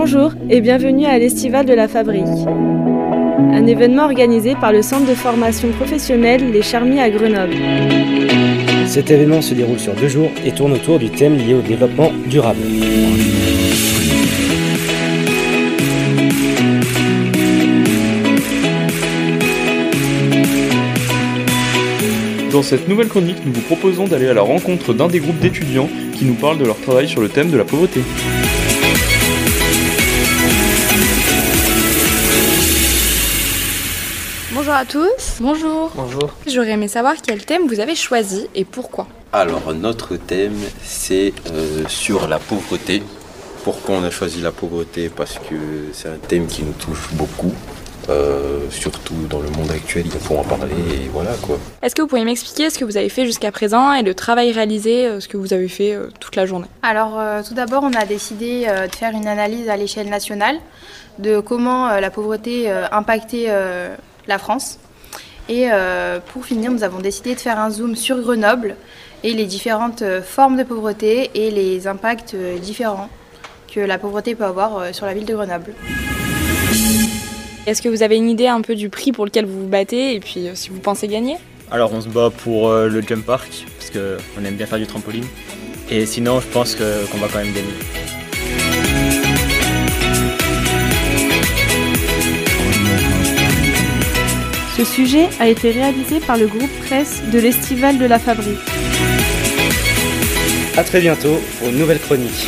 Bonjour et bienvenue à l'Estival de la Fabrique. Un événement organisé par le centre de formation professionnelle Les Charmis à Grenoble. Cet événement se déroule sur deux jours et tourne autour du thème lié au développement durable. Dans cette nouvelle chronique, nous vous proposons d'aller à la rencontre d'un des groupes d'étudiants qui nous parlent de leur travail sur le thème de la pauvreté. Bonjour à tous. Bonjour. Bonjour. J'aurais aimé savoir quel thème vous avez choisi et pourquoi. Alors notre thème c'est euh, sur la pauvreté. Pourquoi on a choisi la pauvreté? Parce que c'est un thème qui nous touche beaucoup. euh, surtout dans le monde actuel, il faut en parler et voilà quoi. Est-ce que vous pourriez m'expliquer ce que vous avez fait jusqu'à présent et le travail réalisé, euh, ce que vous avez fait euh, toute la journée? Alors euh, tout d'abord, on a décidé euh, de faire une analyse à l'échelle nationale de comment euh, la pauvreté euh, impactait euh, la France. Et euh, pour finir, nous avons décidé de faire un zoom sur Grenoble et les différentes euh, formes de pauvreté et les impacts euh, différents que la pauvreté peut avoir sur la ville de Grenoble. Est-ce que vous avez une idée un peu du prix pour lequel vous vous battez et puis si vous pensez gagner? Alors on se bat pour le jump park parce qu'on aime bien faire du trampoline. Et sinon je pense que- qu'on va quand même gagner. Ce sujet a été réalisé par le groupe presse de l'Estival de la Fabrique. A très bientôt pour une nouvelle chronique.